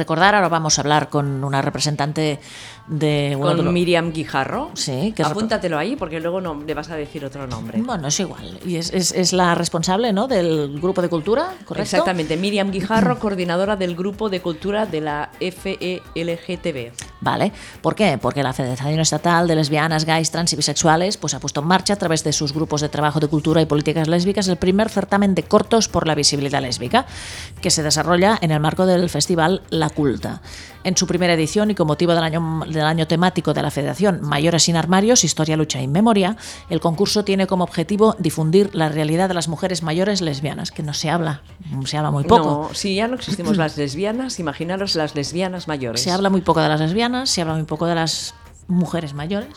recordar. Ahora vamos a hablar con una representante de... con Miriam Guijarro. Sí, que Apúntatelo ahí porque luego no le vas a decir otro nombre. Bueno, es igual. Y es, es, la responsable ¿no? del grupo de cultura, ¿correcto? Exactamente. Miriam Guijarro, coordinadora del grupo de cultura de la FELGTB. Vale. ¿Por qué? Porque la Federación Estatal de Lesbianas, Gays, Trans y Bisexuales pues, ha puesto en marcha a través de sus grupos de trabajo de cultura y políticas lésbicas el primer certamen de cortos por la visibilidad lésbica, que se desarrolla en el marco del festival La Culta. En su primera edición y con motivo del año, del año temático de la Federación Mayores sin Armarios, Historia, Lucha y Memoria, el concurso tiene como objetivo difundir la realidad de las mujeres mayores lesbianas, que no se habla, se habla muy poco. No, si ya no existimos las lesbianas, imaginaros las lesbianas mayores. Se habla muy poco de las lesbianas, se habla muy poco de las mujeres mayores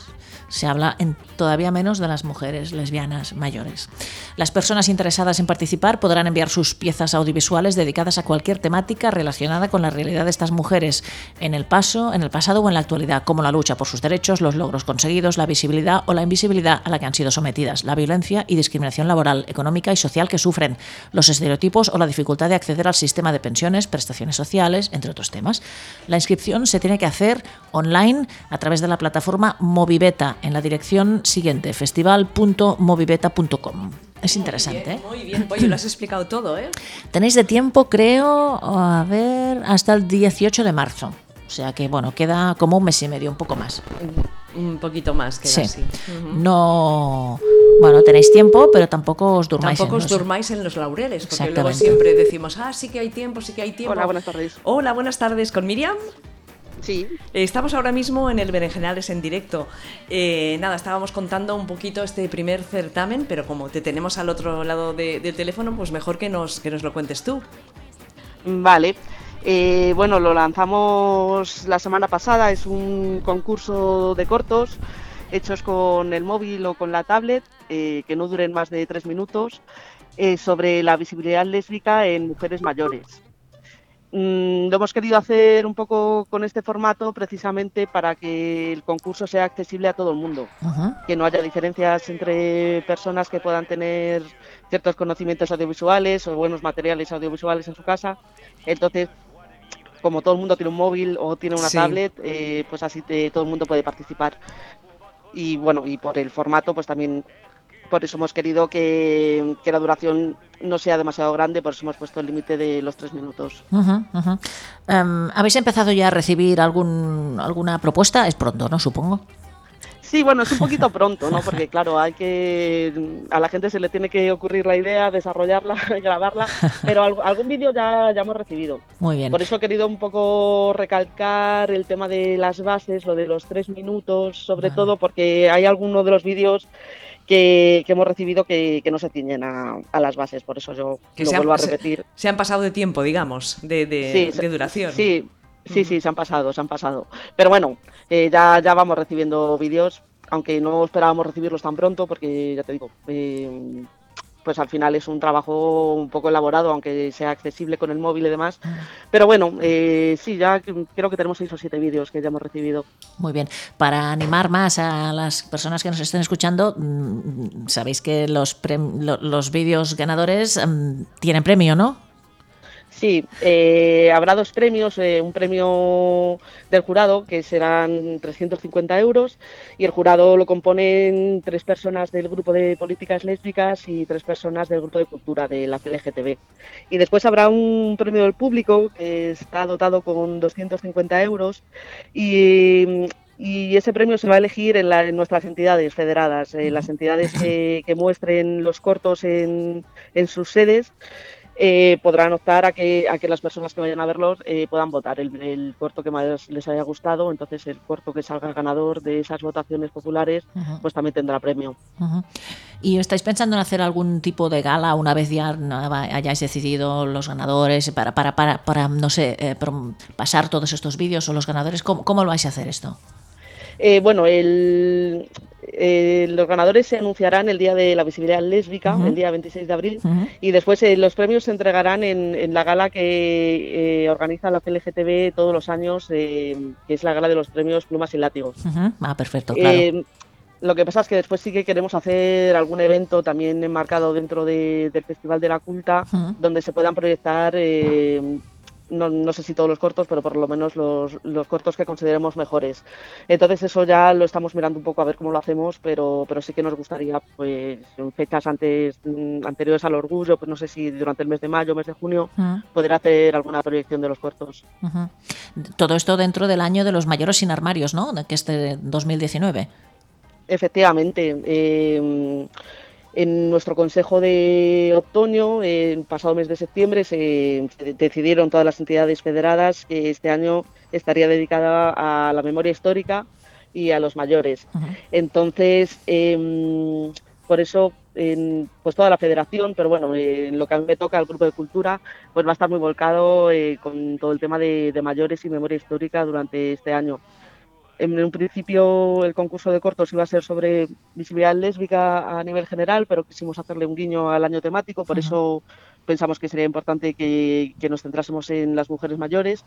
se habla en todavía menos de las mujeres lesbianas mayores. Las personas interesadas en participar podrán enviar sus piezas audiovisuales dedicadas a cualquier temática relacionada con la realidad de estas mujeres en el paso, en el pasado o en la actualidad, como la lucha por sus derechos, los logros conseguidos, la visibilidad o la invisibilidad a la que han sido sometidas, la violencia y discriminación laboral, económica y social que sufren, los estereotipos o la dificultad de acceder al sistema de pensiones, prestaciones sociales, entre otros temas. La inscripción se tiene que hacer online a través de la plataforma Movibeta en la dirección siguiente, festival.movibeta.com. Es interesante. Muy bien, muy bien. lo has explicado todo, ¿eh? Tenéis de tiempo, creo, a ver, hasta el 18 de marzo. O sea que, bueno, queda como un mes y medio, un poco más. Un poquito más, queda sí. No. Bueno, tenéis tiempo, pero tampoco os durmáis. Tampoco os durmáis en los laureles, porque luego siempre decimos, ah, sí que hay tiempo, sí que hay tiempo. Hola, buenas tardes. Hola, buenas tardes. ¿Con Miriam? Sí. Estamos ahora mismo en el Berenjenales en directo. Eh, nada, estábamos contando un poquito este primer certamen, pero como te tenemos al otro lado del teléfono, pues mejor que nos, que nos lo cuentes tú. Vale. Eh, bueno, lo lanzamos la semana pasada, es un concurso de cortos hechos con el móvil o con la tablet, eh, que no duren más de tres minutos, sobre la visibilidad lésbica en mujeres mayores. Mm, lo hemos querido hacer un poco con este formato precisamente para que el concurso sea accesible a todo el mundo, que no haya diferencias entre personas que puedan tener ciertos conocimientos audiovisuales o buenos materiales audiovisuales en su casa. Entonces, como todo el mundo tiene un móvil o tiene una tablet, eh, pues así todo el mundo puede participar. Y bueno, y por el formato, pues también por eso hemos querido que, la duración no sea demasiado grande, por eso hemos puesto el límite de los tres minutos. Em, ¿Habéis empezado ya a recibir alguna propuesta? Es pronto, ¿no? Supongo. Sí, bueno, es un poquito pronto, ¿no? Porque claro, hay que a la gente se le tiene que ocurrir la idea, desarrollarla, grabarla, pero algún vídeo ya, ya hemos recibido. Muy bien. Por eso he querido un poco recalcar el tema de las bases, lo de los tres minutos, sobre todo porque hay algunos de los vídeos que, hemos recibido que, no se ciñen a, las bases, por eso yo lo vuelvo a repetir. Se, han pasado de tiempo, digamos, de, de, duración. Sí, sí, sí, se han pasado, se han pasado. Pero bueno, eh, ya, ya vamos recibiendo vídeos, aunque no esperábamos recibirlos tan pronto, porque ya te digo, eh, pues al final es un trabajo un poco elaborado, aunque sea accesible con el móvil y demás. Pero bueno, eh, sí, ya creo que tenemos seis o siete vídeos que ya hemos recibido. Muy bien. Para animar más a las personas que nos estén escuchando, mm, sabéis que los, los vídeos ganadores mm, tienen premio, ¿no? Sí, eh, habrá dos premios, eh, un premio del jurado que serán 350 euros y el jurado lo componen tres personas del grupo de políticas lésbicas y tres personas del grupo de cultura de la CLGTB. Y después habrá un premio del público que está dotado con 250 euros y ese premio se va a elegir en, nuestras entidades federadas, en las entidades que, muestren los cortos en, en sus sedes eh, podrán optar a que, a que las personas que vayan a verlos eh, puedan votar el, corto que más les haya gustado. Entonces, el corto que salga ganador de esas votaciones populares, pues también tendrá premio. ¿Y estáis pensando en hacer algún tipo de gala una vez ya hayáis decidido los ganadores para, para, para, para no sé, eh, pasar todos estos vídeos o los ganadores? ¿Cómo, cómo lo vais a hacer esto? Eh, bueno, el, eh, los ganadores se anunciarán el día de la visibilidad lésbica, el día 26 de abril, y después eh, los premios se entregarán en, la gala que organiza la CLGTB todos los años, que es la gala de los premios Plumas y Látigos. Ah, perfecto, claro. Lo que pasa es que después sí que queremos hacer algún evento también enmarcado dentro del Festival de la Culta, donde se puedan proyectar no, no, sé si todos los cortos, pero por lo menos los, los, cortos que consideremos mejores. Entonces eso ya lo estamos mirando un poco a ver cómo lo hacemos, pero, pero sí que nos gustaría, pues en fechas antes mm, anteriores al orgullo, pues no sé si durante el mes de mayo, mes de junio, uh -huh. poder hacer alguna proyección de los cortos. Uh -huh. Todo esto dentro del año de los mayores sin armarios, ¿no? Que es de 2019. Efectivamente. Eh, en nuestro consejo de otoño, el pasado mes de septiembre, se, se, decidieron todas las entidades federadas que este año estaría dedicada a la memoria histórica y a los mayores. Uh -huh. Entonces, eh, por eso, en, pues toda la federación, pero bueno, en lo que a mí me toca, el grupo de cultura, pues va a estar muy volcado eh, con todo el tema de, de mayores y memoria histórica durante este año en un principio el concurso de cortos iba a ser sobre visibilidad lésbica a nivel general, pero quisimos hacerle un guiño al año temático, por uh -huh. eso pensamos que sería importante que, que, nos centrásemos en las mujeres mayores.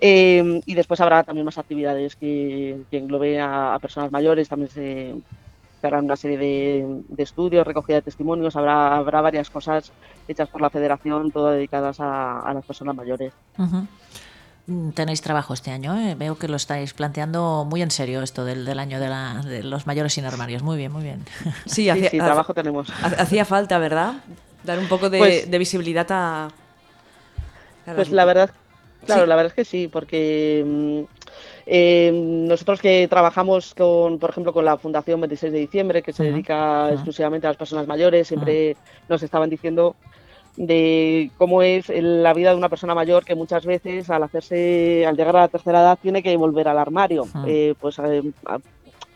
Eh, y después habrá también más actividades que, que englobe a, a, personas mayores, también se, se harán una serie de, de, estudios, recogida de testimonios, habrá, habrá varias cosas hechas por la federación, todas dedicadas a, a las personas mayores. Uh -huh tenéis trabajo este año. ¿eh? Veo que lo estáis planteando muy en serio esto del, del año de, la, de, los mayores sin armarios. Muy bien, muy bien. Sí, hacía, sí, sí trabajo tenemos. Hacía falta, ¿verdad? Dar un poco de, pues, de visibilidad a... a pues la verdad, claro, sí. la verdad es que sí, porque eh, nosotros que trabajamos con, por ejemplo, con la Fundación 26 de diciembre, que se uh -huh. dedica uh -huh. exclusivamente a las personas mayores, siempre uh -huh. nos estaban diciendo de cómo es la vida de una persona mayor que muchas veces al hacerse, al llegar a la tercera edad tiene que volver al armario, ah. eh, pues eh,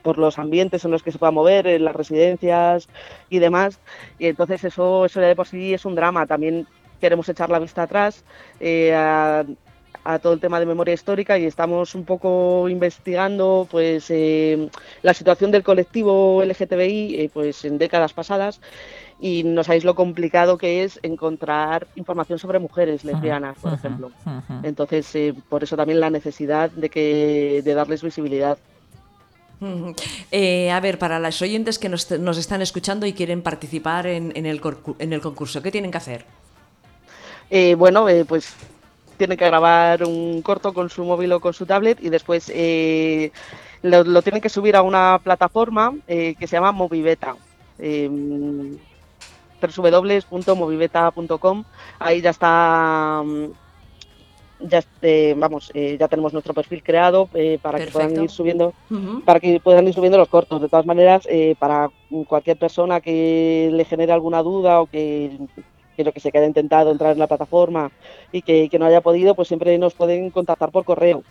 por los ambientes en los que se pueda mover, en las residencias y demás. Y entonces eso, eso ya de por sí es un drama. También queremos echar la vista atrás eh, a, a, todo el tema de memoria histórica y estamos un poco investigando pues eh, la situación del colectivo LGTBI eh, pues en décadas pasadas y no sabéis lo complicado que es encontrar información sobre mujeres lesbianas, por uh -huh, ejemplo. Uh -huh. Entonces, eh, por eso también la necesidad de, que, de darles visibilidad. Eh, a ver, para las oyentes que nos, nos, están escuchando y quieren participar en, en, el, en el, concurso, ¿qué tienen que hacer? Eh, bueno, eh, pues tienen que grabar un corto con su móvil o con su tablet y después eh, lo, lo, tienen que subir a una plataforma eh, que se llama Moviveta www.moviveta.com. Ahí ya está, ya eh, vamos, eh, ya tenemos nuestro perfil creado eh, para Perfecto. que puedan ir subiendo, uh -huh. para que puedan ir subiendo los cortos. De todas maneras, eh, para cualquier persona que le genere alguna duda o que lo que se quede intentado entrar en la plataforma y que, que, no haya podido, pues siempre nos pueden contactar por correo.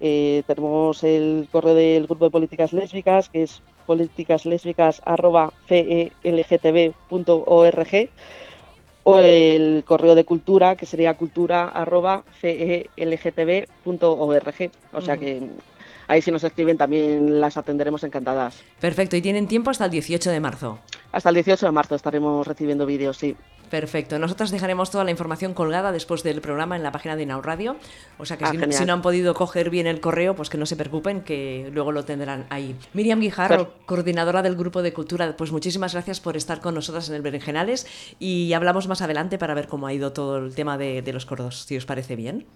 Eh, tenemos el correo del grupo de políticas lésbicas, que es políticaslésbicas.felgtb.org o el correo de cultura, que sería cultura.felgtb.org. O sea que ahí si nos escriben también las atenderemos encantadas. Perfecto, y tienen tiempo hasta el 18 de marzo. Hasta el 18 de marzo estaremos recibiendo vídeos, sí. Perfecto. Nosotros dejaremos toda la información colgada después del programa en la página de Now Radio. O sea que ah, si, no, si, no, han podido coger bien el correo, pues que no se preocupen, que luego lo tendrán ahí. Miriam Guijarro, coordinadora del Grupo de Cultura, pues muchísimas gracias por estar con nosotras en el Berenjenales y hablamos más adelante para ver cómo ha ido todo el tema de, de los cordos, si os parece bien.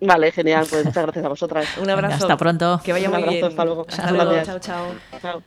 Vale, genial. Pues muchas gracias a vosotras. Un abrazo. Hasta pronto. Que vaya Un muy abrazo, bien. Hasta luego. Hasta luego. Chao, chao. Chao.